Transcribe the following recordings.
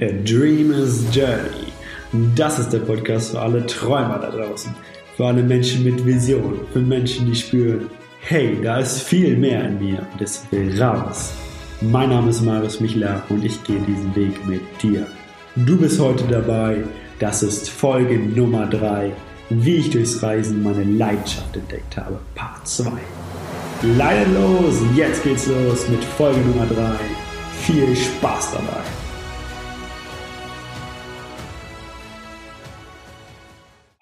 A Dreamer's Journey. Das ist der Podcast für alle Träumer da draußen. Für alle Menschen mit Vision. Für Menschen, die spüren, hey, da ist viel mehr in mir und es will raus. Mein Name ist Marius Michler und ich gehe diesen Weg mit dir. Du bist heute dabei. Das ist Folge Nummer 3. Wie ich durchs Reisen meine Leidenschaft entdeckt habe. Part 2. Leider los, jetzt geht's los mit Folge Nummer 3. Viel Spaß dabei.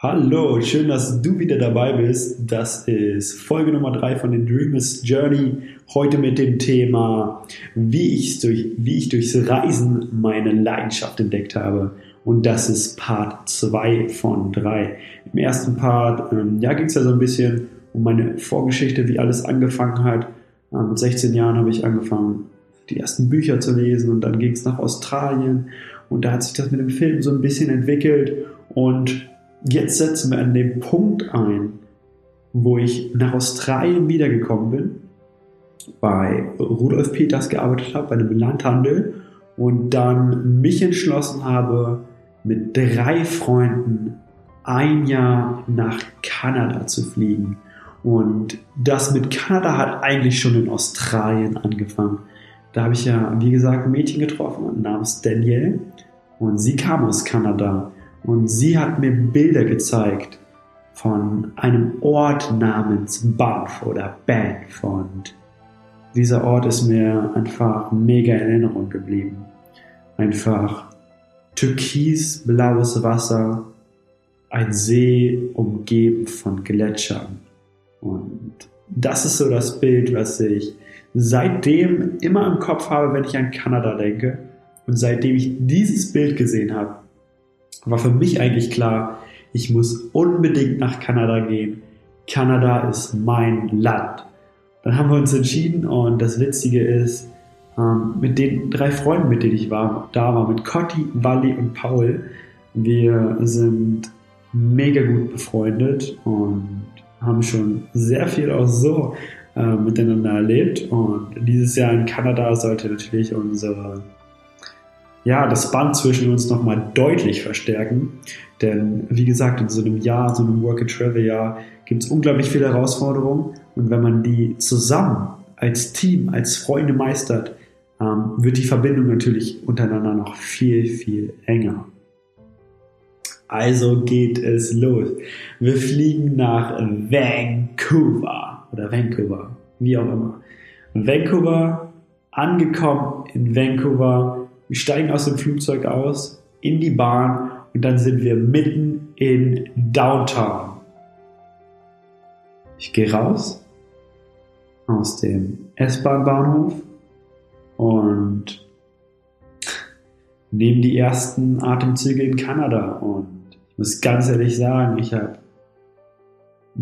Hallo, schön, dass du wieder dabei bist. Das ist Folge Nummer 3 von den Dreamers Journey. Heute mit dem Thema, wie ich, durch, wie ich durchs Reisen meine Leidenschaft entdeckt habe. Und das ist Part 2 von 3. Im ersten Part ähm, ja, ging es ja so ein bisschen um meine Vorgeschichte, wie alles angefangen hat. Ähm, mit 16 Jahren habe ich angefangen, die ersten Bücher zu lesen und dann ging es nach Australien und da hat sich das mit dem Film so ein bisschen entwickelt und jetzt setzen wir an dem Punkt ein, wo ich nach Australien wiedergekommen bin, bei Rudolf Peters gearbeitet habe, bei einem Landhandel und dann mich entschlossen habe, mit drei Freunden ein Jahr nach Kanada zu fliegen. Und das mit Kanada hat eigentlich schon in Australien angefangen. Da habe ich ja, wie gesagt, ein Mädchen getroffen namens Danielle und sie kam aus Kanada und sie hat mir Bilder gezeigt von einem Ort namens Banff oder Banff und dieser Ort ist mir einfach mega in Erinnerung geblieben. Einfach türkisblaues Wasser, ein See umgeben von Gletschern. Und das ist so das Bild, was ich seitdem immer im Kopf habe, wenn ich an Kanada denke. Und seitdem ich dieses Bild gesehen habe, war für mich eigentlich klar, ich muss unbedingt nach Kanada gehen. Kanada ist mein Land. Dann haben wir uns entschieden und das Witzige ist, ähm, mit den drei Freunden, mit denen ich war, da war, mit Cotti, Wally und Paul, wir sind mega gut befreundet und haben schon sehr viel auch so äh, miteinander erlebt. Und dieses Jahr in Kanada sollte natürlich unsere ja, das Band zwischen uns nochmal deutlich verstärken. Denn wie gesagt, in so einem Jahr, so einem Work-and-Travel-Jahr gibt es unglaublich viele Herausforderungen. Und wenn man die zusammen als Team, als Freunde meistert, ähm, wird die Verbindung natürlich untereinander noch viel, viel enger. Also geht es los. Wir fliegen nach Vancouver oder Vancouver, wie auch immer. Vancouver, angekommen in Vancouver, wir steigen aus dem Flugzeug aus, in die Bahn und dann sind wir mitten in Downtown. Ich gehe raus aus dem S-Bahn-Bahnhof und nehme die ersten Atemzüge in Kanada. Und ich muss ganz ehrlich sagen, ich habe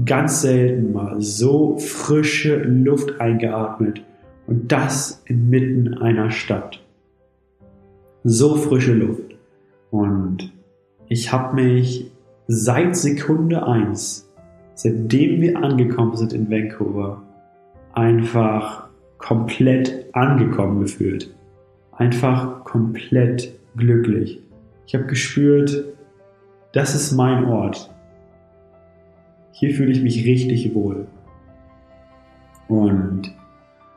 ganz selten mal so frische Luft eingeatmet und das inmitten einer Stadt so frische Luft. Und ich habe mich seit Sekunde eins, seitdem wir angekommen sind in Vancouver, einfach komplett angekommen gefühlt. Einfach komplett glücklich. Ich habe gespürt, das ist mein Ort. Hier fühle ich mich richtig wohl. Und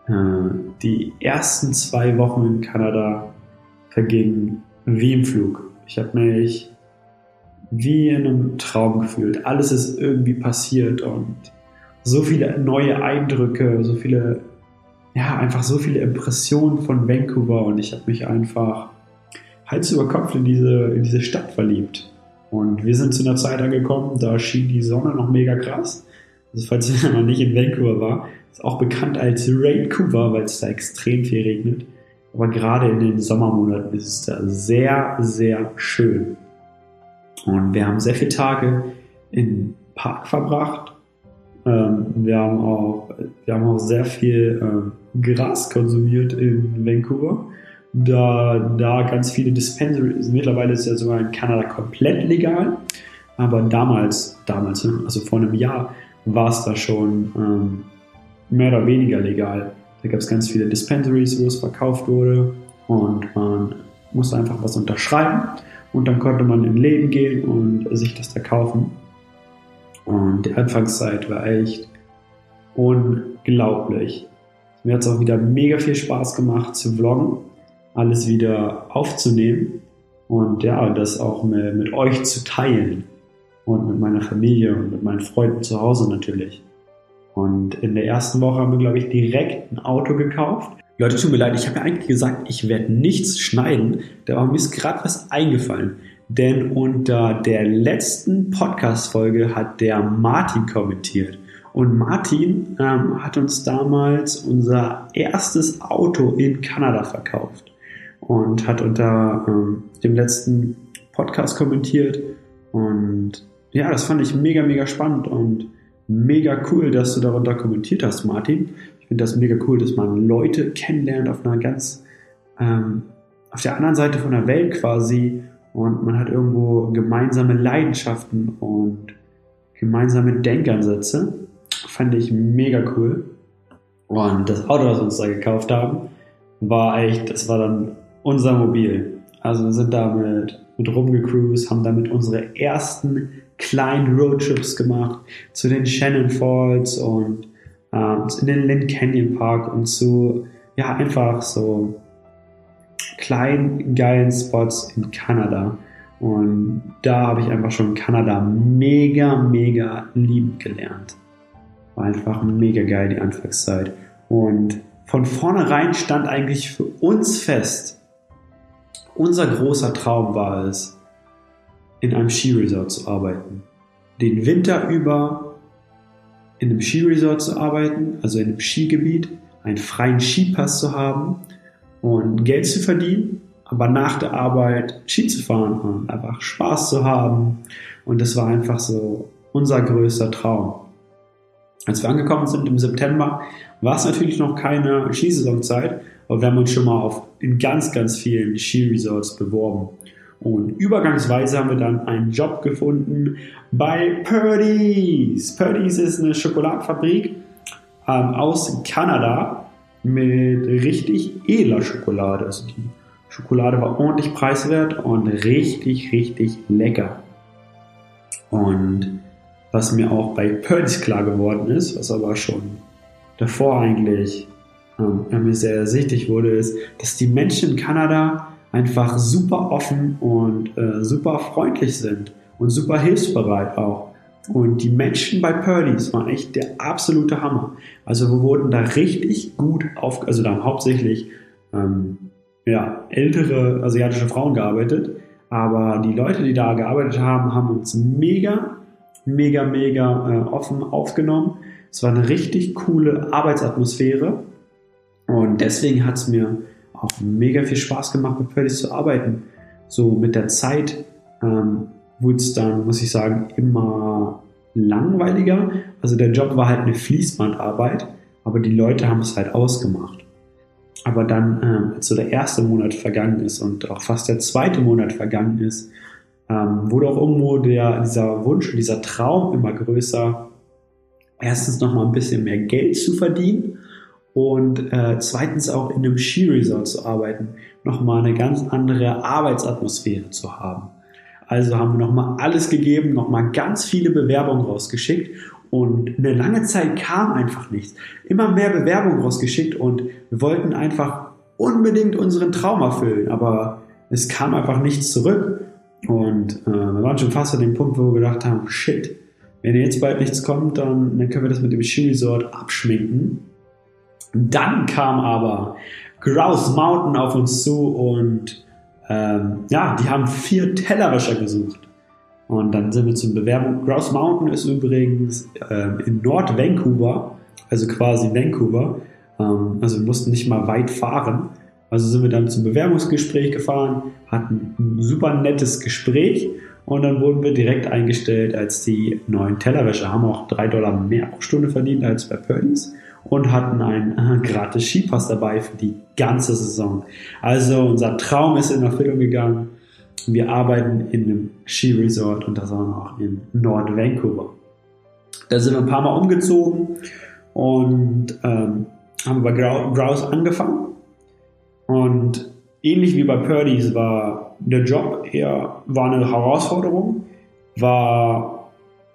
äh, die ersten zwei Wochen in Kanada verging wie im Flug. Ich habe mich wie in einem Traum gefühlt. Alles ist irgendwie passiert und so viele neue Eindrücke, so viele, ja, einfach so viele Impressionen von Vancouver und ich habe mich einfach Hals über Kopf in diese, in diese Stadt verliebt. Und wir sind zu einer Zeit angekommen, da schien die Sonne noch mega krass. Also falls ihr noch nicht in Vancouver war, ist auch bekannt als Raincouver, weil es da extrem viel regnet. Aber gerade in den Sommermonaten ist es da sehr, sehr schön. Und wir haben sehr viele Tage im Park verbracht. Ähm, wir, haben auch, wir haben auch sehr viel ähm, Gras konsumiert in Vancouver. Da, da ganz viele Dispensaries, mittlerweile ist ja sogar in Kanada komplett legal. Aber damals, damals, ne, also vor einem Jahr, war es da schon ähm, mehr oder weniger legal. Da gab es ganz viele Dispensaries, wo es verkauft wurde und man musste einfach was unterschreiben und dann konnte man in Läden gehen und sich das da kaufen. Und die Anfangszeit war echt unglaublich. Mir hat es auch wieder mega viel Spaß gemacht zu vloggen, alles wieder aufzunehmen und ja, das auch mit, mit euch zu teilen und mit meiner Familie und mit meinen Freunden zu Hause natürlich. Und in der ersten Woche haben wir, glaube ich, direkt ein Auto gekauft. Leute, tut mir leid, ich habe ja eigentlich gesagt, ich werde nichts schneiden, aber mir ist gerade was eingefallen. Denn unter der letzten Podcast-Folge hat der Martin kommentiert. Und Martin ähm, hat uns damals unser erstes Auto in Kanada verkauft und hat unter ähm, dem letzten Podcast kommentiert. Und ja, das fand ich mega, mega spannend und mega cool, dass du darunter kommentiert hast, Martin. Ich finde das mega cool, dass man Leute kennenlernt auf einer ganz, ähm, auf der anderen Seite von der Welt quasi und man hat irgendwo gemeinsame Leidenschaften und gemeinsame Denkansätze. Fand ich mega cool. Und das Auto, das wir uns da gekauft haben, war echt, das war dann unser Mobil. Also wir sind damit mit rumgecruised, haben damit unsere ersten kleinen Roadtrips gemacht zu den Shannon Falls und äh, in den Lynn Canyon Park und zu, ja, einfach so kleinen, geilen Spots in Kanada. Und da habe ich einfach schon Kanada mega, mega lieben gelernt. War einfach mega geil die Anfangszeit. Und von vornherein stand eigentlich für uns fest, unser großer Traum war es, in einem Skiresort zu arbeiten. Den Winter über in einem Skiresort zu arbeiten, also in einem Skigebiet, einen freien Skipass zu haben und Geld zu verdienen, aber nach der Arbeit Ski zu fahren und einfach Spaß zu haben. Und das war einfach so unser größter Traum. Als wir angekommen sind im September, war es natürlich noch keine Skisaisonzeit, aber wir haben uns schon mal auf, in ganz, ganz vielen Skiresorts beworben. Und übergangsweise haben wir dann einen Job gefunden bei Purdy's. Purdy's ist eine Schokoladenfabrik ähm, aus Kanada mit richtig edler Schokolade. Also die Schokolade war ordentlich preiswert und richtig, richtig lecker. Und was mir auch bei Purdy's klar geworden ist, was aber schon davor eigentlich ähm, mir sehr ersichtlich wurde, ist, dass die Menschen in Kanada einfach super offen und äh, super freundlich sind und super hilfsbereit auch. Und die Menschen bei Purdy's waren echt der absolute Hammer. Also wir wurden da richtig gut auf, also da haben hauptsächlich ähm, ja, ältere asiatische Frauen gearbeitet, aber die Leute, die da gearbeitet haben, haben uns mega, mega, mega äh, offen aufgenommen. Es war eine richtig coole Arbeitsatmosphäre und deswegen hat es mir auch mega viel Spaß gemacht, mit Purdy's zu arbeiten. So mit der Zeit ähm, wurde es dann, muss ich sagen, immer langweiliger. Also der Job war halt eine Fließbandarbeit, aber die Leute haben es halt ausgemacht. Aber dann, ähm, als so der erste Monat vergangen ist und auch fast der zweite Monat vergangen ist, ähm, wurde auch irgendwo der, dieser Wunsch und dieser Traum immer größer, erstens nochmal ein bisschen mehr Geld zu verdienen und äh, zweitens auch in einem Skiresort zu arbeiten, nochmal eine ganz andere Arbeitsatmosphäre zu haben. Also haben wir nochmal alles gegeben, nochmal ganz viele Bewerbungen rausgeschickt und eine lange Zeit kam einfach nichts. Immer mehr Bewerbungen rausgeschickt und wir wollten einfach unbedingt unseren Traum erfüllen, aber es kam einfach nichts zurück. Und äh, wir waren schon fast an dem Punkt, wo wir gedacht haben, shit, wenn jetzt bald nichts kommt, dann, dann können wir das mit dem Skiresort abschminken. Dann kam aber Grouse Mountain auf uns zu und ähm, ja, die haben vier Tellerwäscher gesucht. Und dann sind wir zum Bewerbung. Grouse Mountain ist übrigens ähm, in Nord-Vancouver, also quasi Vancouver. Ähm, also wir mussten nicht mal weit fahren. Also sind wir dann zum Bewerbungsgespräch gefahren, hatten ein super nettes Gespräch und dann wurden wir direkt eingestellt als die neuen Tellerwäscher. Haben auch drei Dollar mehr pro Stunde verdient als bei Purdy's und hatten einen äh, gratis Skipass dabei für die ganze Saison. Also unser Traum ist in Erfüllung gegangen. Wir arbeiten in einem Skiresort und das auch noch in Nord Vancouver. Da sind wir ein paar Mal umgezogen und ähm, haben bei Grouse angefangen. Und ähnlich wie bei Purdy's war der Job eher, war eine Herausforderung, war,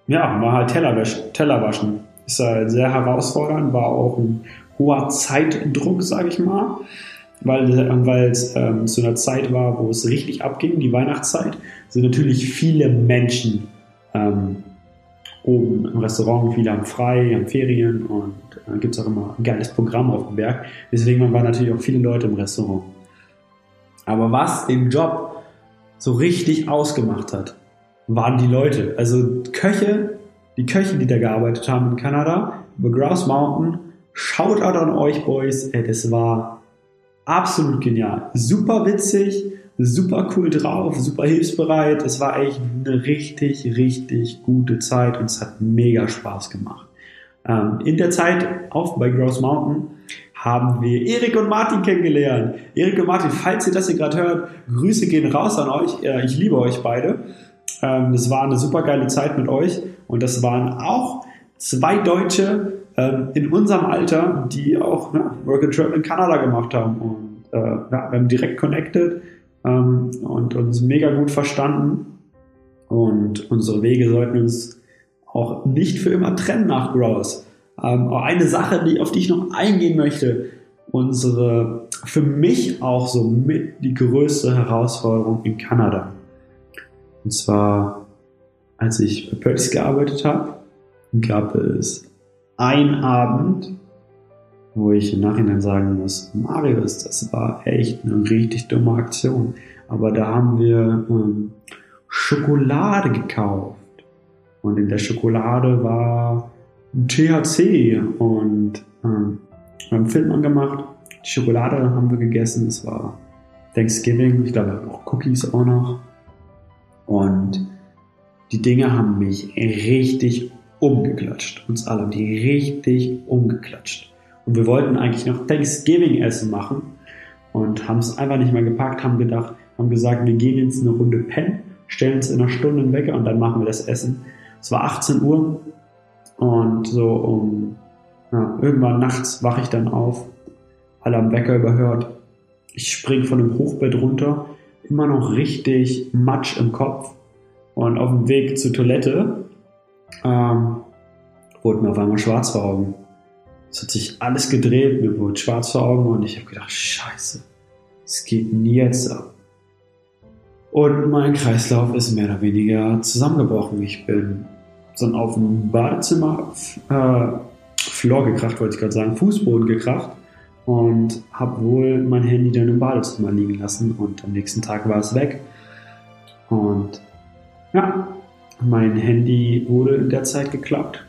ja, war halt Tellerwaschen. Tellerwaschen. Ist halt sehr herausfordernd, war auch ein hoher Zeitdruck, sage ich mal, weil, weil es ähm, zu einer Zeit war, wo es richtig abging, die Weihnachtszeit, sind natürlich viele Menschen ähm, oben im Restaurant, viele haben frei, haben Ferien und äh, gibt es auch immer ein geiles Programm auf dem Berg. Deswegen waren natürlich auch viele Leute im Restaurant. Aber was den Job so richtig ausgemacht hat, waren die Leute. Also Köche, die Köche, die da gearbeitet haben in Kanada, über Grouse Mountain, Shoutout an euch Boys, ey, das war absolut genial. Super witzig, super cool drauf, super hilfsbereit. Es war echt eine richtig, richtig gute Zeit und es hat mega Spaß gemacht. Ähm, in der Zeit auf bei Grouse Mountain haben wir Erik und Martin kennengelernt. Erik und Martin, falls ihr das hier gerade hört, Grüße gehen raus an euch. Ich liebe euch beide. Ähm, war eine super geile Zeit mit euch und das waren auch zwei Deutsche ähm, in unserem Alter, die auch ja, Work and Travel in Kanada gemacht haben und äh, ja, wir haben direkt connected ähm, und uns mega gut verstanden und unsere Wege sollten uns auch nicht für immer trennen nach Grouse. Ähm, eine Sache, die, auf die ich noch eingehen möchte, unsere, für mich auch so mit die größte Herausforderung in Kanada. Und zwar, als ich bei Pötz gearbeitet habe, gab es ein Abend, wo ich im Nachhinein sagen muss, Marius, das war echt eine richtig dumme Aktion. Aber da haben wir ähm, Schokolade gekauft. Und in der Schokolade war THC und ähm, wir haben Film angemacht. Die Schokolade haben wir gegessen. Es war Thanksgiving. Ich glaube, auch Cookies auch noch. Und die Dinge haben mich richtig umgeklatscht. Uns alle haben die richtig umgeklatscht. Und wir wollten eigentlich noch Thanksgiving-Essen machen und haben es einfach nicht mehr gepackt, haben gedacht, haben gesagt, wir gehen jetzt eine Runde pennen, stellen uns in einer Stunde Wecker und dann machen wir das Essen. Es war 18 Uhr und so um ja, irgendwann nachts wache ich dann auf, alle am Wecker überhört. Ich spring von dem Hochbett runter, immer noch richtig Matsch im Kopf und auf dem Weg zur Toilette ähm, wurde mir auf einmal schwarz vor Augen. Es hat sich alles gedreht, mir wurde schwarz vor Augen und ich habe gedacht, scheiße, es geht nie jetzt ab. Und mein Kreislauf ist mehr oder weniger zusammengebrochen. Ich bin dann auf dem Badezimmer äh, Floor gekracht, wollte ich gerade sagen, Fußboden gekracht und habe wohl mein Handy dann im Badezimmer liegen lassen und am nächsten Tag war es weg. Und ja, mein Handy wurde in der Zeit geklappt.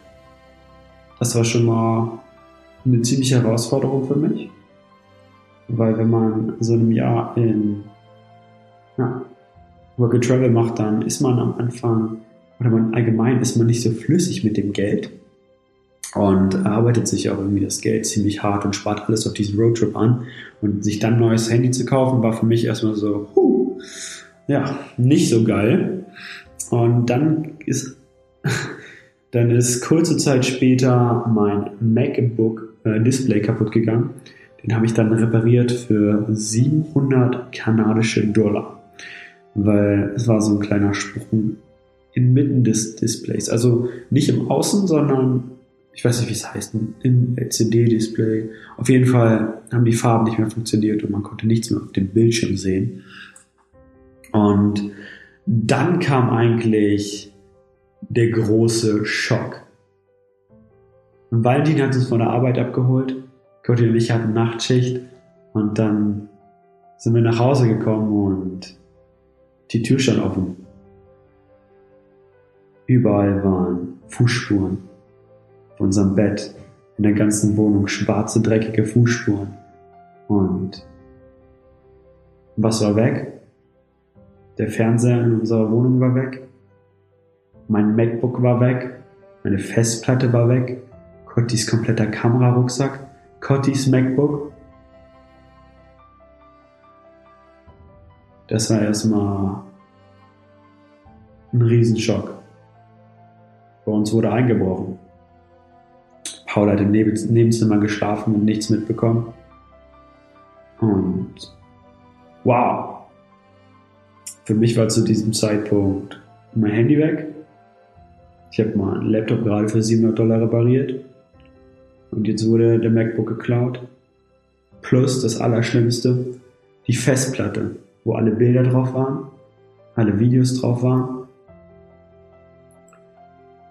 Das war schon mal eine ziemliche Herausforderung für mich, weil wenn man so einem Jahr in ja, Work and Travel macht, dann ist man am Anfang oder man allgemein ist man nicht so flüssig mit dem Geld und arbeitet sich auch irgendwie das Geld ziemlich hart und spart alles auf diesen Roadtrip an. Und sich dann ein neues Handy zu kaufen, war für mich erstmal so, huh, ja, nicht so geil. Und dann ist, dann ist kurze Zeit später mein MacBook äh, Display kaputt gegangen. Den habe ich dann repariert für 700 kanadische Dollar. Weil es war so ein kleiner Sprung inmitten des Displays. Also nicht im Außen, sondern ich weiß nicht, wie es heißt, im LCD-Display. Auf jeden Fall haben die Farben nicht mehr funktioniert und man konnte nichts mehr auf dem Bildschirm sehen. Und dann kam eigentlich der große Schock. Und Valentin hat uns von der Arbeit abgeholt. Cotti und ich hatten Nachtschicht und dann sind wir nach Hause gekommen und die Tür stand offen. Überall waren Fußspuren. Auf unserem Bett, in der ganzen Wohnung schwarze, dreckige Fußspuren. Und was war weg? Der Fernseher in unserer Wohnung war weg. Mein MacBook war weg. Meine Festplatte war weg. Cottis kompletter Kamerarucksack. Cottis MacBook. Das war erstmal ein Riesenschock. Bei uns wurde eingebrochen. Paul hat im Nebenzimmer geschlafen und nichts mitbekommen. Und wow. Für mich war zu diesem Zeitpunkt mein Handy weg. Ich habe mal einen Laptop gerade für 700 Dollar repariert. Und jetzt wurde der MacBook geklaut. Plus das Allerschlimmste, die Festplatte, wo alle Bilder drauf waren, alle Videos drauf waren.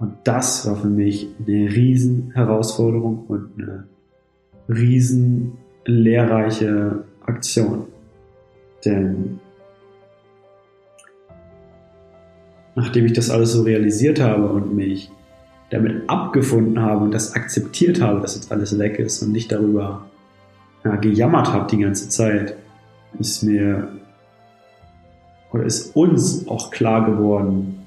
Und das war für mich eine riesen Herausforderung und eine riesen lehrreiche Aktion. Denn nachdem ich das alles so realisiert habe und mich damit abgefunden habe und das akzeptiert habe, dass jetzt alles weg ist und nicht darüber ja, gejammert habe die ganze Zeit, ist mir oder ist uns auch klar geworden,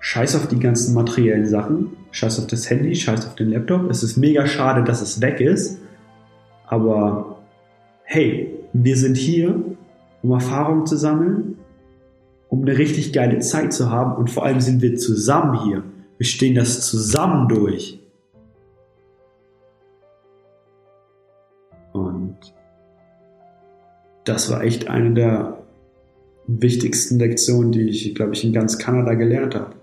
scheiß auf die ganzen materiellen Sachen, scheiß auf das Handy, scheiß auf den Laptop. Es ist mega schade, dass es weg ist, aber hey, wir sind hier, um Erfahrung zu sammeln, um eine richtig geile Zeit zu haben und vor allem sind wir zusammen hier. Wir stehen das zusammen durch. Und das war echt eine der wichtigsten Lektionen, die ich, glaube ich, in ganz Kanada gelernt habe.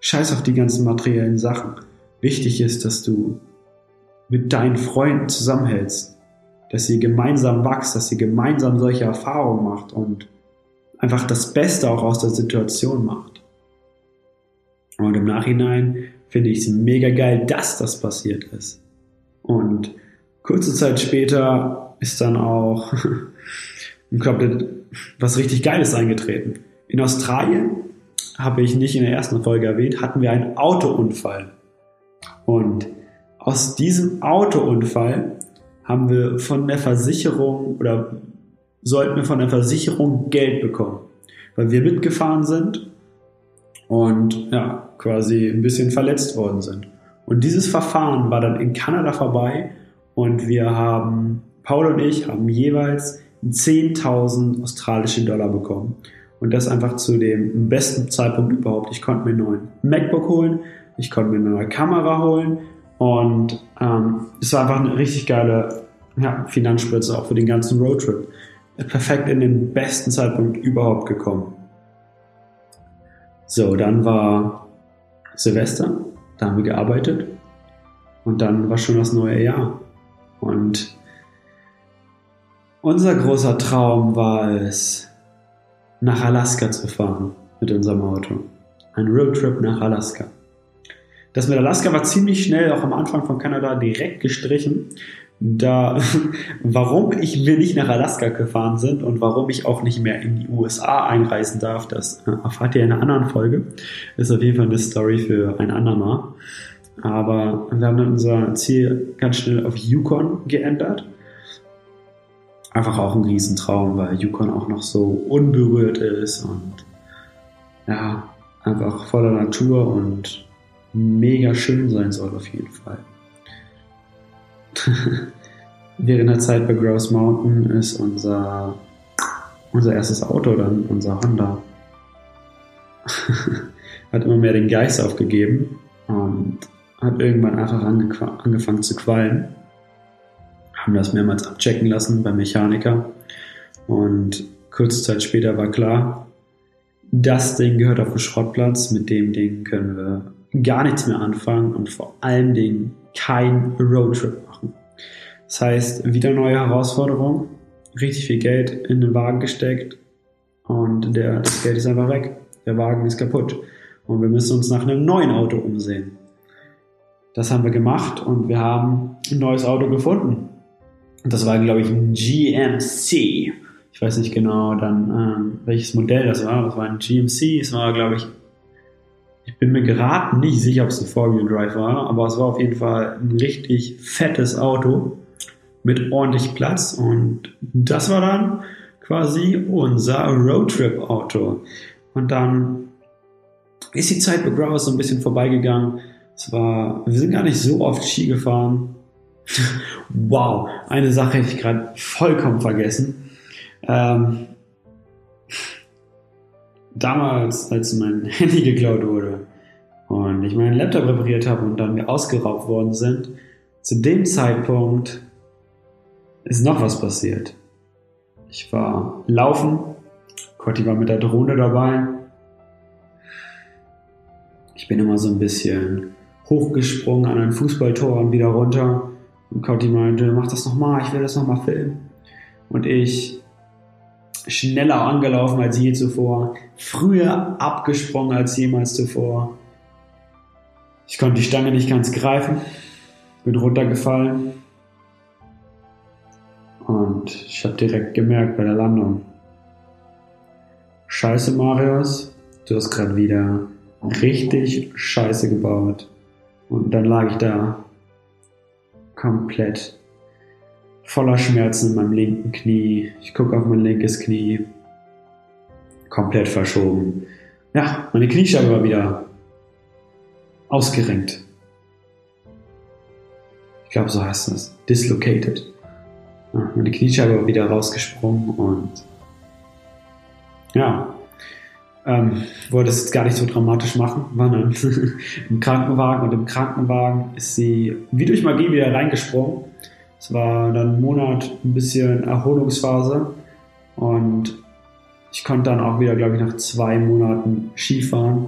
Scheiß auf die ganzen materiellen Sachen. Wichtig ist, dass du mit deinen Freunden zusammenhältst, dass ihr gemeinsam wächst, dass ihr gemeinsam solche Erfahrungen macht und einfach das Beste auch aus der Situation macht. Und im Nachhinein finde ich es mega geil, dass das passiert ist. Und kurze Zeit später ist dann auch, glaube, was richtig Geiles eingetreten. In Australien, habe ich nicht in der ersten Folge erwähnt, hatten wir einen Autounfall. Und aus diesem Autounfall haben wir von der Versicherung oder sollten wir von der Versicherung Geld bekommen, weil wir mitgefahren sind und ja, quasi ein bisschen verletzt worden sind. Und dieses Verfahren war dann in Kanada vorbei und wir haben, Paul und ich haben jeweils 10.000 australische Dollar bekommen. Und das einfach zu dem besten Zeitpunkt überhaupt. Ich konnte mir einen neuen MacBook holen, ich konnte mir eine neue Kamera holen und ähm, es war einfach eine richtig geile ja, Finanzspritze auch für den ganzen Roadtrip perfekt in den besten Zeitpunkt überhaupt gekommen. So, dann war Silvester, da haben wir gearbeitet und dann war schon das neue Jahr. Und unser großer Traum war es, nach Alaska zu fahren mit unserem Auto. Ein Roadtrip nach Alaska. Das mit Alaska war ziemlich schnell, auch am Anfang von Kanada, direkt gestrichen, da, warum ich wir nicht nach Alaska gefahren sind und warum ich auch nicht mehr in die USA einreisen darf, das äh, erfahrt ihr in einer anderen Folge. Ist auf jeden Fall eine Story für ein andermal. Aber wir haben dann unser Ziel ganz schnell auf Yukon geändert. Einfach auch ein Riesentraum, weil Yukon auch noch so unberührt ist und ja, einfach voller Natur und mega schön sein soll auf jeden Fall. Während der Zeit bei Grouse Mountain ist unser, unser erstes Auto dann, unser Honda, hat immer mehr den Geist aufgegeben und hat irgendwann einfach angefangen zu qualmen. Haben das mehrmals abchecken lassen beim Mechaniker und kurze Zeit später war klar, das Ding gehört auf den Schrottplatz, mit dem Ding können wir gar nichts mehr anfangen und vor allen Dingen kein Roadtrip. Das heißt, wieder neue Herausforderung, richtig viel Geld in den Wagen gesteckt und der, das Geld ist einfach weg. Der Wagen ist kaputt und wir müssen uns nach einem neuen Auto umsehen. Das haben wir gemacht und wir haben ein neues Auto gefunden. Und das war, glaube ich, ein GMC. Ich weiß nicht genau dann, ähm, welches Modell das war. Das war ein GMC. Es war, glaube ich, ich bin mir geraten nicht sicher, ob es ein Four-Wheel-Drive war, aber es war auf jeden Fall ein richtig fettes Auto mit ordentlich Platz und das war dann quasi unser Roadtrip-Auto. Und dann ist die Zeit bei Growers so ein bisschen vorbeigegangen. Es war, wir sind gar nicht so oft Ski gefahren. wow, eine Sache hätte ich gerade vollkommen vergessen. Ähm, damals, als mein Handy geklaut wurde und ich meinen Laptop repariert habe und dann mir ausgeraubt worden sind, zu dem Zeitpunkt ist noch was passiert. Ich war laufen. Cotti war mit der Drohne dabei. Ich bin immer so ein bisschen hochgesprungen an ein Fußballtor und wieder runter. Und Cotti meinte, mach das nochmal, ich will das nochmal filmen. Und ich schneller angelaufen als je zuvor, früher abgesprungen als jemals zuvor. Ich konnte die Stange nicht ganz greifen, bin runtergefallen und ich habe direkt gemerkt bei der Landung, Scheiße Marius, du hast gerade wieder richtig Scheiße gebaut. Und dann lag ich da komplett voller Schmerzen in meinem linken Knie. Ich gucke auf mein linkes Knie. Komplett verschoben. Ja, meine Kniescheibe war wieder ausgerenkt. Ich glaube, so heißt das. Dislocated. Meine Kniescheibe war wieder rausgesprungen und ja, ähm, wollte es jetzt gar nicht so dramatisch machen, war dann im Krankenwagen und im Krankenwagen ist sie wie durch Magie wieder reingesprungen. Es war dann ein Monat ein bisschen Erholungsphase und ich konnte dann auch wieder, glaube ich, nach zwei Monaten Skifahren.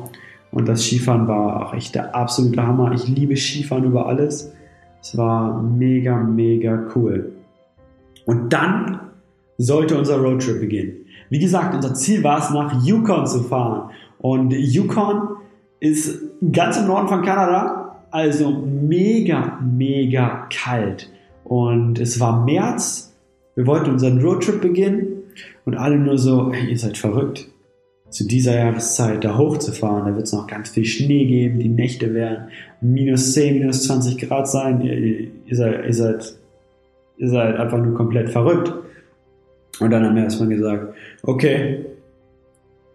Und das Skifahren war auch echt der absolute Hammer. Ich liebe Skifahren über alles. Es war mega, mega cool. Und dann sollte unser Roadtrip beginnen. Wie gesagt, unser Ziel war es, nach Yukon zu fahren. Und Yukon ist ganz im Norden von Kanada, also mega, mega kalt. Und es war März, wir wollten unseren Roadtrip beginnen und alle nur so, ihr seid verrückt. Zu dieser Jahreszeit da hochzufahren, da wird es noch ganz viel Schnee geben, die Nächte werden minus 10, minus 20 Grad sein, ihr, ihr, seid, ihr, seid, ihr seid einfach nur komplett verrückt. Und dann haben wir erstmal gesagt, okay,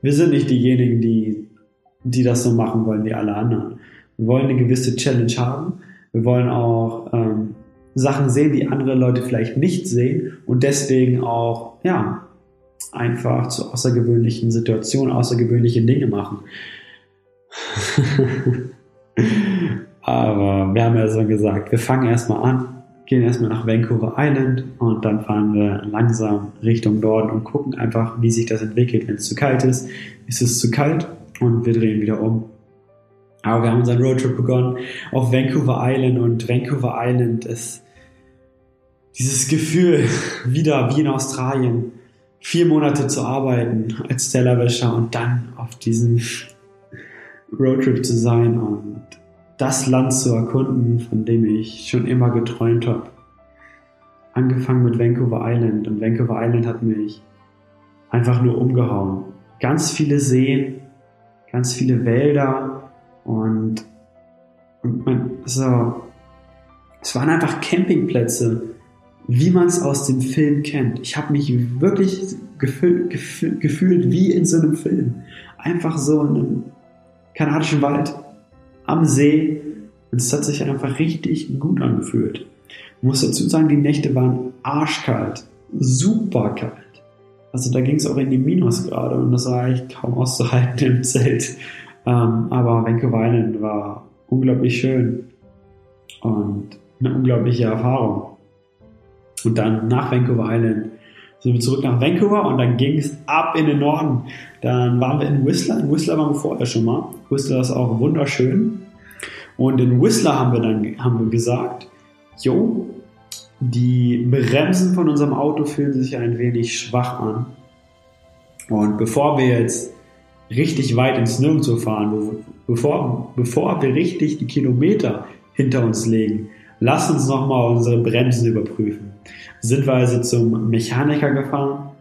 wir sind nicht diejenigen, die, die das so machen wollen wie alle anderen. Wir wollen eine gewisse Challenge haben. Wir wollen auch ähm, Sachen sehen, die andere Leute vielleicht nicht sehen und deswegen auch, ja, einfach zu außergewöhnlichen Situationen, außergewöhnliche Dinge machen. Aber wir haben ja so gesagt, wir fangen erstmal an gehen erstmal nach Vancouver Island und dann fahren wir langsam Richtung Norden und gucken einfach, wie sich das entwickelt. Wenn es zu kalt ist, ist es zu kalt und wir drehen wieder um. Aber wir haben unseren Roadtrip begonnen auf Vancouver Island und Vancouver Island ist dieses Gefühl, wieder wie in Australien, vier Monate zu arbeiten als Tellerwäscher und dann auf diesem Roadtrip zu sein und das Land zu erkunden, von dem ich schon immer geträumt habe. Angefangen mit Vancouver Island und Vancouver Island hat mich einfach nur umgehauen. Ganz viele Seen, ganz viele Wälder und, und man, so, es waren einfach Campingplätze, wie man es aus dem Film kennt. Ich habe mich wirklich gefühl, gefühl, gefühlt wie in so einem Film. Einfach so in einem kanadischen Wald am See und es hat sich einfach richtig gut angefühlt. Ich muss dazu sagen, die Nächte waren arschkalt, super kalt. Also da ging es auch in die Minusgrade und das war eigentlich kaum auszuhalten im Zelt. Ähm, aber Vancouver Island war unglaublich schön und eine unglaubliche Erfahrung. Und dann nach Vancouver Island sind wir zurück nach Vancouver und dann ging es ab in den Norden. Dann waren wir in Whistler. In Whistler waren wir vorher schon mal. Whistler ist auch wunderschön. Und in Whistler haben wir dann haben wir gesagt, jo, die Bremsen von unserem Auto fühlen sich ein wenig schwach an. Und bevor wir jetzt richtig weit ins Nirgendwo fahren, bevor, bevor wir richtig die Kilometer hinter uns legen, lass uns nochmal unsere Bremsen überprüfen. Also zum Mechaniker gefahren,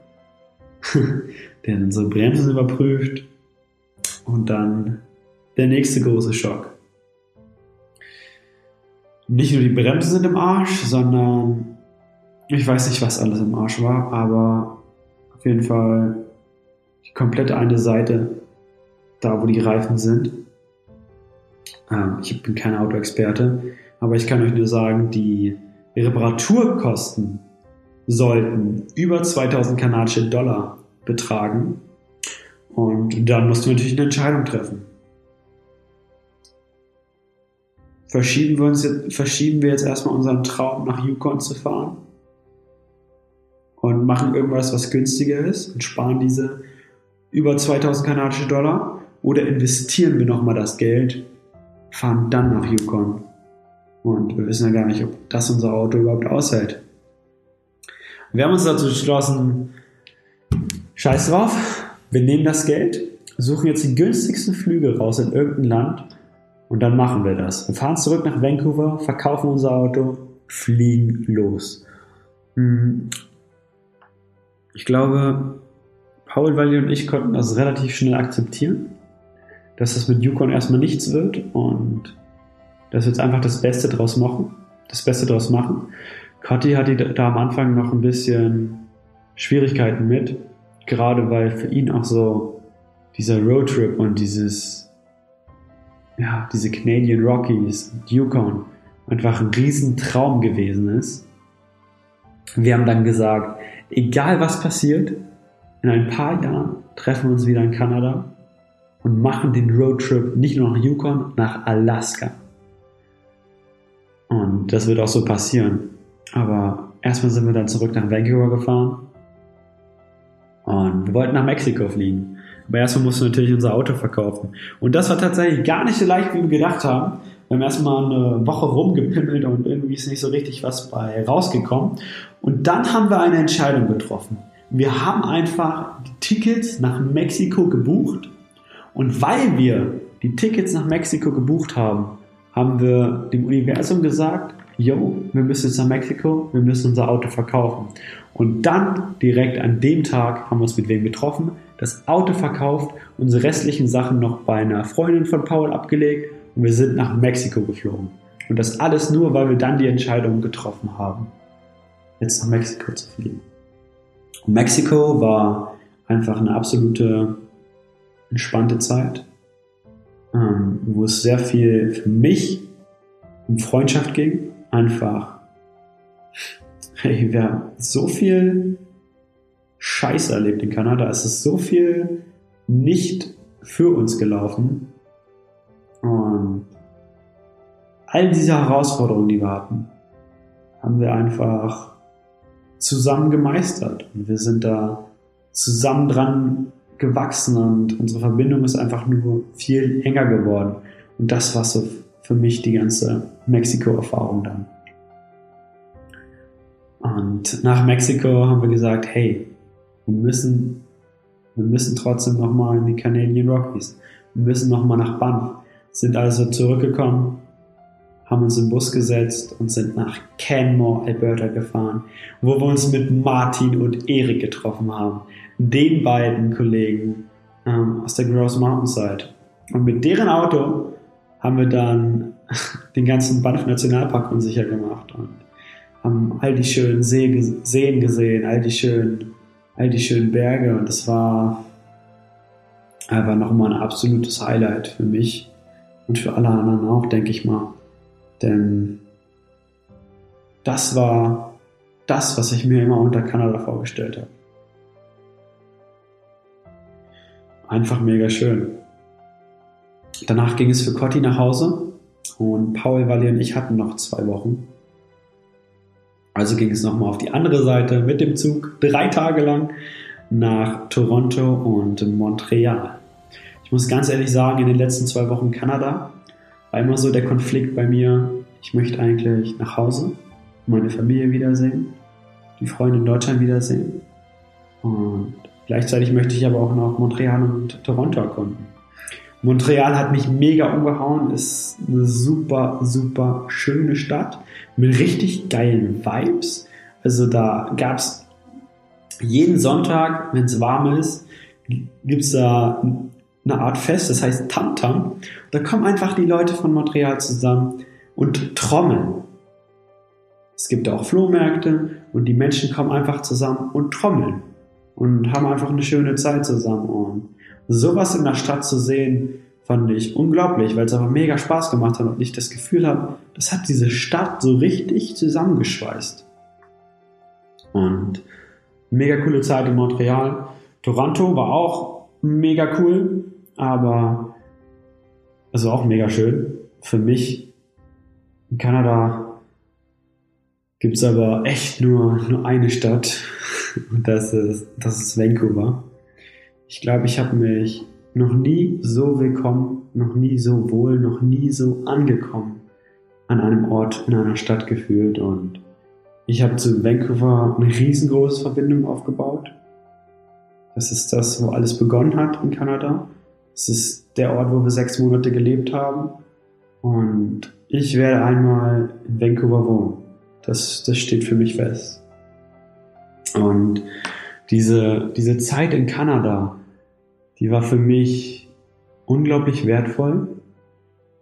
der unsere Bremsen überprüft und dann der nächste große Schock. Nicht nur die Bremsen sind im Arsch, sondern ich weiß nicht, was alles im Arsch war, aber auf jeden Fall die komplette eine Seite, da wo die Reifen sind. Ähm, ich bin kein Autoexperte, aber ich kann euch nur sagen, die Reparaturkosten sollten über 2000 kanadische Dollar betragen. Und dann musst du natürlich eine Entscheidung treffen. Verschieben wir, uns jetzt, verschieben wir jetzt erstmal unseren Traum nach Yukon zu fahren und machen irgendwas, was günstiger ist und sparen diese über 2000 kanadische Dollar oder investieren wir nochmal das Geld, fahren dann nach Yukon. Und wir wissen ja gar nicht, ob das unser Auto überhaupt aushält. Wir haben uns dazu entschlossen, scheiß drauf, wir nehmen das Geld, suchen jetzt die günstigsten Flüge raus in irgendein Land und dann machen wir das. Wir fahren zurück nach Vancouver, verkaufen unser Auto, fliegen los. Hm. Ich glaube, Paul, Walli und ich konnten das relativ schnell akzeptieren, dass das mit Yukon erstmal nichts wird und dass wir jetzt einfach das Beste draus machen. Das Beste draus machen. Cotti hatte da am Anfang noch ein bisschen Schwierigkeiten mit, gerade weil für ihn auch so dieser Roadtrip und dieses, ja, diese Canadian Rockies und Yukon einfach ein Riesentraum gewesen ist. Wir haben dann gesagt, egal was passiert, in ein paar Jahren treffen wir uns wieder in Kanada und machen den Roadtrip nicht nur nach Yukon, nach Alaska. Und das wird auch so passieren. Aber erstmal sind wir dann zurück nach Vancouver gefahren und wir wollten nach Mexiko fliegen. Aber erstmal mussten wir natürlich unser Auto verkaufen. Und das war tatsächlich gar nicht so leicht, wie wir gedacht haben. Wir haben erstmal eine Woche rumgepimmelt und irgendwie ist nicht so richtig was bei rausgekommen. Und dann haben wir eine Entscheidung getroffen. Wir haben einfach die Tickets nach Mexiko gebucht. Und weil wir die Tickets nach Mexiko gebucht haben, haben wir dem Universum gesagt, yo, wir müssen jetzt nach Mexiko, wir müssen unser Auto verkaufen. Und dann direkt an dem Tag haben wir uns mit wem getroffen, das Auto verkauft, unsere restlichen Sachen noch bei einer Freundin von Paul abgelegt und wir sind nach Mexiko geflogen. Und das alles nur, weil wir dann die Entscheidung getroffen haben, jetzt nach Mexiko zu fliegen. Und Mexiko war einfach eine absolute entspannte Zeit, ähm, wo es sehr viel für mich um Freundschaft ging. Einfach, hey, wir haben so viel Scheiße erlebt in Kanada. Es ist so viel nicht für uns gelaufen. Und all diese Herausforderungen, die wir hatten, haben wir einfach zusammen gemeistert. Und wir sind da zusammen dran gewachsen und unsere Verbindung ist einfach nur viel enger geworden. Und das war so für mich die ganze Mexiko-Erfahrung dann. Und nach Mexiko haben wir gesagt, hey, wir müssen, wir müssen trotzdem nochmal in die Canadian Rockies. Wir müssen nochmal nach Banff sind also zurückgekommen, haben uns im Bus gesetzt und sind nach Canmore, Alberta gefahren, wo wir uns mit Martin und Erik getroffen haben, den beiden Kollegen ähm, aus der Gross Mountainside. Und mit deren Auto haben wir dann den ganzen Banff Nationalpark unsicher gemacht und haben all die schönen See, Seen gesehen, all die schönen, all die schönen Berge und es war einfach nochmal ein absolutes Highlight für mich und für alle anderen auch, denke ich mal. Denn das war das, was ich mir immer unter Kanada vorgestellt habe. Einfach mega schön. Danach ging es für Cotti nach Hause und Paul, Wally und ich hatten noch zwei Wochen. Also ging es nochmal auf die andere Seite mit dem Zug drei Tage lang nach Toronto und Montreal. Ich muss ganz ehrlich sagen, in den letzten zwei Wochen Kanada war immer so der Konflikt bei mir, ich möchte eigentlich nach Hause, meine Familie wiedersehen, die Freunde in Deutschland wiedersehen. Und gleichzeitig möchte ich aber auch noch Montreal und Toronto erkunden. Montreal hat mich mega umgehauen, ist eine super, super schöne Stadt mit richtig geilen Vibes. Also da gab es jeden Sonntag, wenn es warm ist, gibt es da eine Art Fest, das heißt Tamtam. Da kommen einfach die Leute von Montreal zusammen und trommeln. Es gibt auch Flohmärkte und die Menschen kommen einfach zusammen und trommeln und haben einfach eine schöne Zeit zusammen. Und sowas in der Stadt zu sehen, fand ich unglaublich, weil es aber mega Spaß gemacht hat und ich das Gefühl habe, das hat diese Stadt so richtig zusammengeschweißt. Und mega coole Zeit in Montreal. Toronto war auch mega cool. Aber also auch mega schön. Für mich in Kanada gibt es aber echt nur, nur eine Stadt. Und das ist, das ist Vancouver. Ich glaube, ich habe mich noch nie so willkommen, noch nie so wohl, noch nie so angekommen an einem Ort in einer Stadt gefühlt. Und ich habe zu Vancouver eine riesengroße Verbindung aufgebaut. Das ist das, wo alles begonnen hat in Kanada. Es ist der Ort, wo wir sechs Monate gelebt haben. Und ich werde einmal in Vancouver wohnen. Das, das steht für mich fest. Und diese, diese Zeit in Kanada, die war für mich unglaublich wertvoll,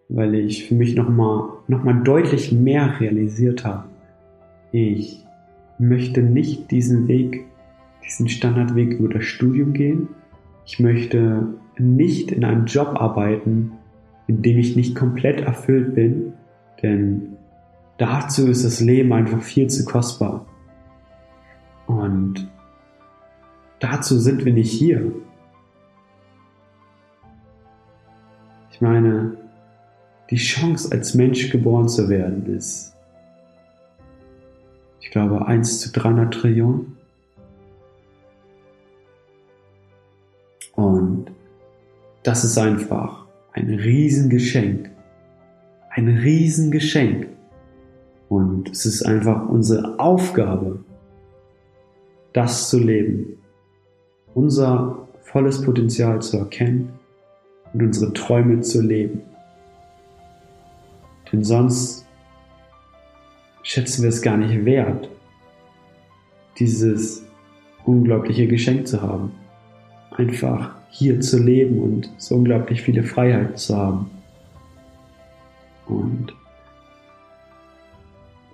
weil ich für mich nochmal noch mal deutlich mehr realisiert habe. Ich möchte nicht diesen Weg, diesen Standardweg über das Studium gehen. Ich möchte nicht in einem Job arbeiten, in dem ich nicht komplett erfüllt bin, denn dazu ist das Leben einfach viel zu kostbar. Und dazu sind wir nicht hier. Ich meine, die Chance als Mensch geboren zu werden ist, ich glaube, 1 zu 300 Trillionen. Und das ist einfach ein Riesengeschenk. Ein Riesengeschenk. Und es ist einfach unsere Aufgabe, das zu leben. Unser volles Potenzial zu erkennen und unsere Träume zu leben. Denn sonst schätzen wir es gar nicht wert, dieses unglaubliche Geschenk zu haben. Einfach hier zu leben und so unglaublich viele Freiheiten zu haben. Und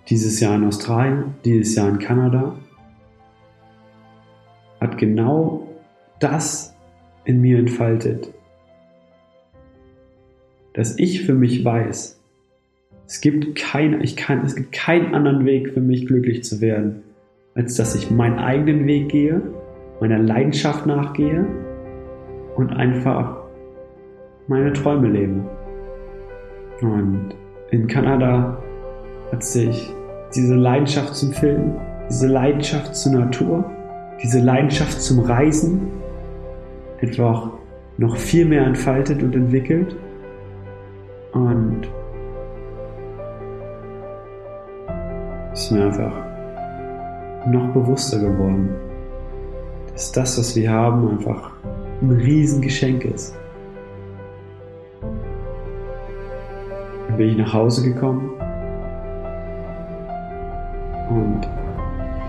dieses Jahr in Australien, dieses Jahr in Kanada, hat genau das in mir entfaltet, dass ich für mich weiß, es gibt kein, ich kann, es gibt keinen anderen Weg für mich glücklich zu werden, als dass ich meinen eigenen Weg gehe, meiner Leidenschaft nachgehe und einfach meine Träume lebe. Und in Kanada hat sich diese Leidenschaft zum Film, diese Leidenschaft zur Natur, diese Leidenschaft zum Reisen einfach noch viel mehr entfaltet und entwickelt. Und ist mir einfach noch bewusster geworden, dass das, was wir haben, einfach ein Riesengeschenk ist. Dann bin ich nach Hause gekommen und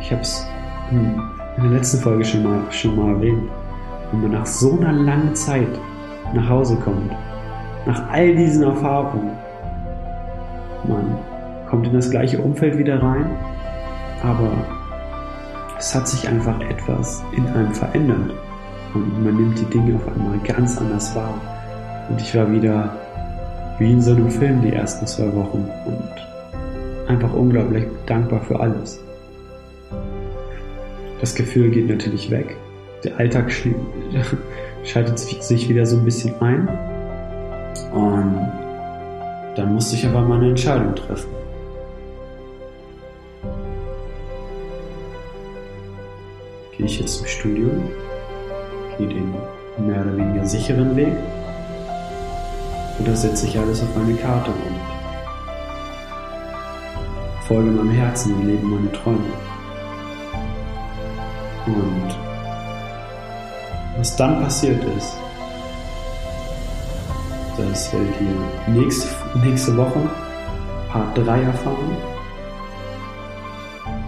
ich habe es in der letzten Folge schon mal, schon mal erwähnt. Wenn man nach so einer langen Zeit nach Hause kommt, nach all diesen Erfahrungen, man kommt in das gleiche Umfeld wieder rein, aber es hat sich einfach etwas in einem verändert und man nimmt die Dinge auf einmal ganz anders wahr. Und ich war wieder wie in so einem Film die ersten zwei Wochen und einfach unglaublich dankbar für alles. Das Gefühl geht natürlich weg. Der Alltag schaltet sich wieder so ein bisschen ein. Und dann musste ich aber mal eine Entscheidung treffen. Gehe ich jetzt zum Studium gehe den mehr oder weniger sicheren Weg oder setze ich alles auf eine Karte und folge meinem Herzen und lebe meine Träume. Und was dann passiert ist, das werdet ihr nächste, nächste Woche Part 3 erfahren.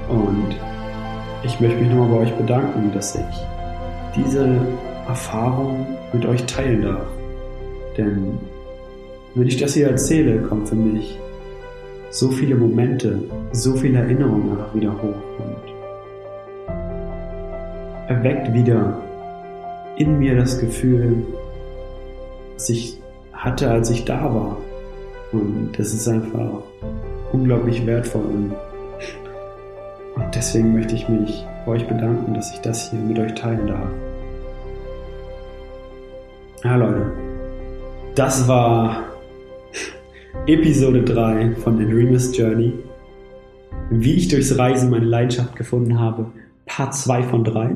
Und ich möchte mich nochmal bei euch bedanken, dass ich diese Erfahrung mit euch teilen darf. Denn wenn ich das hier erzähle, kommen für mich so viele Momente, so viele Erinnerungen einfach wieder hoch und erweckt wieder in mir das Gefühl, was ich hatte, als ich da war. Und das ist einfach unglaublich wertvoll. Und, deswegen möchte ich mich euch bedanken, dass ich das hier mit euch teilen darf. Ja, Leute, das war Episode 3 von The Dreamer's Journey. Wie ich durchs Reisen meine Leidenschaft gefunden habe, Part 2 von 3.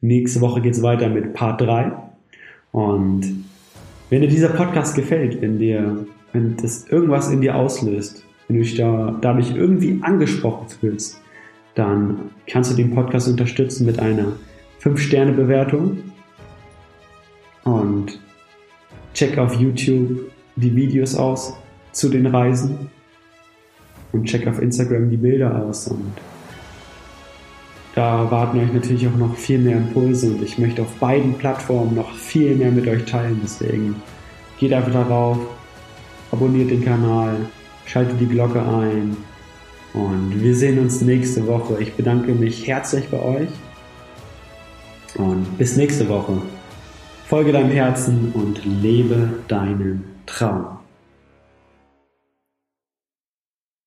Nächste Woche geht es weiter mit Part 3. Und wenn dir dieser Podcast gefällt, wenn dir, wenn das irgendwas in dir auslöst, wenn du dich da, dadurch irgendwie angesprochen fühlst, dann kannst du den Podcast unterstützen mit einer 5-Sterne-Bewertung. Und check auf YouTube die Videos aus zu den Reisen und check auf Instagram die Bilder aus und da warten euch natürlich auch noch viel mehr Impulse und ich möchte auf beiden Plattformen noch viel mehr mit euch teilen. Deswegen geht einfach darauf, abonniert den Kanal, schaltet die Glocke ein und wir sehen uns nächste Woche. Ich bedanke mich herzlich bei euch und bis nächste Woche. Folge deinem Herzen und lebe deinen Traum.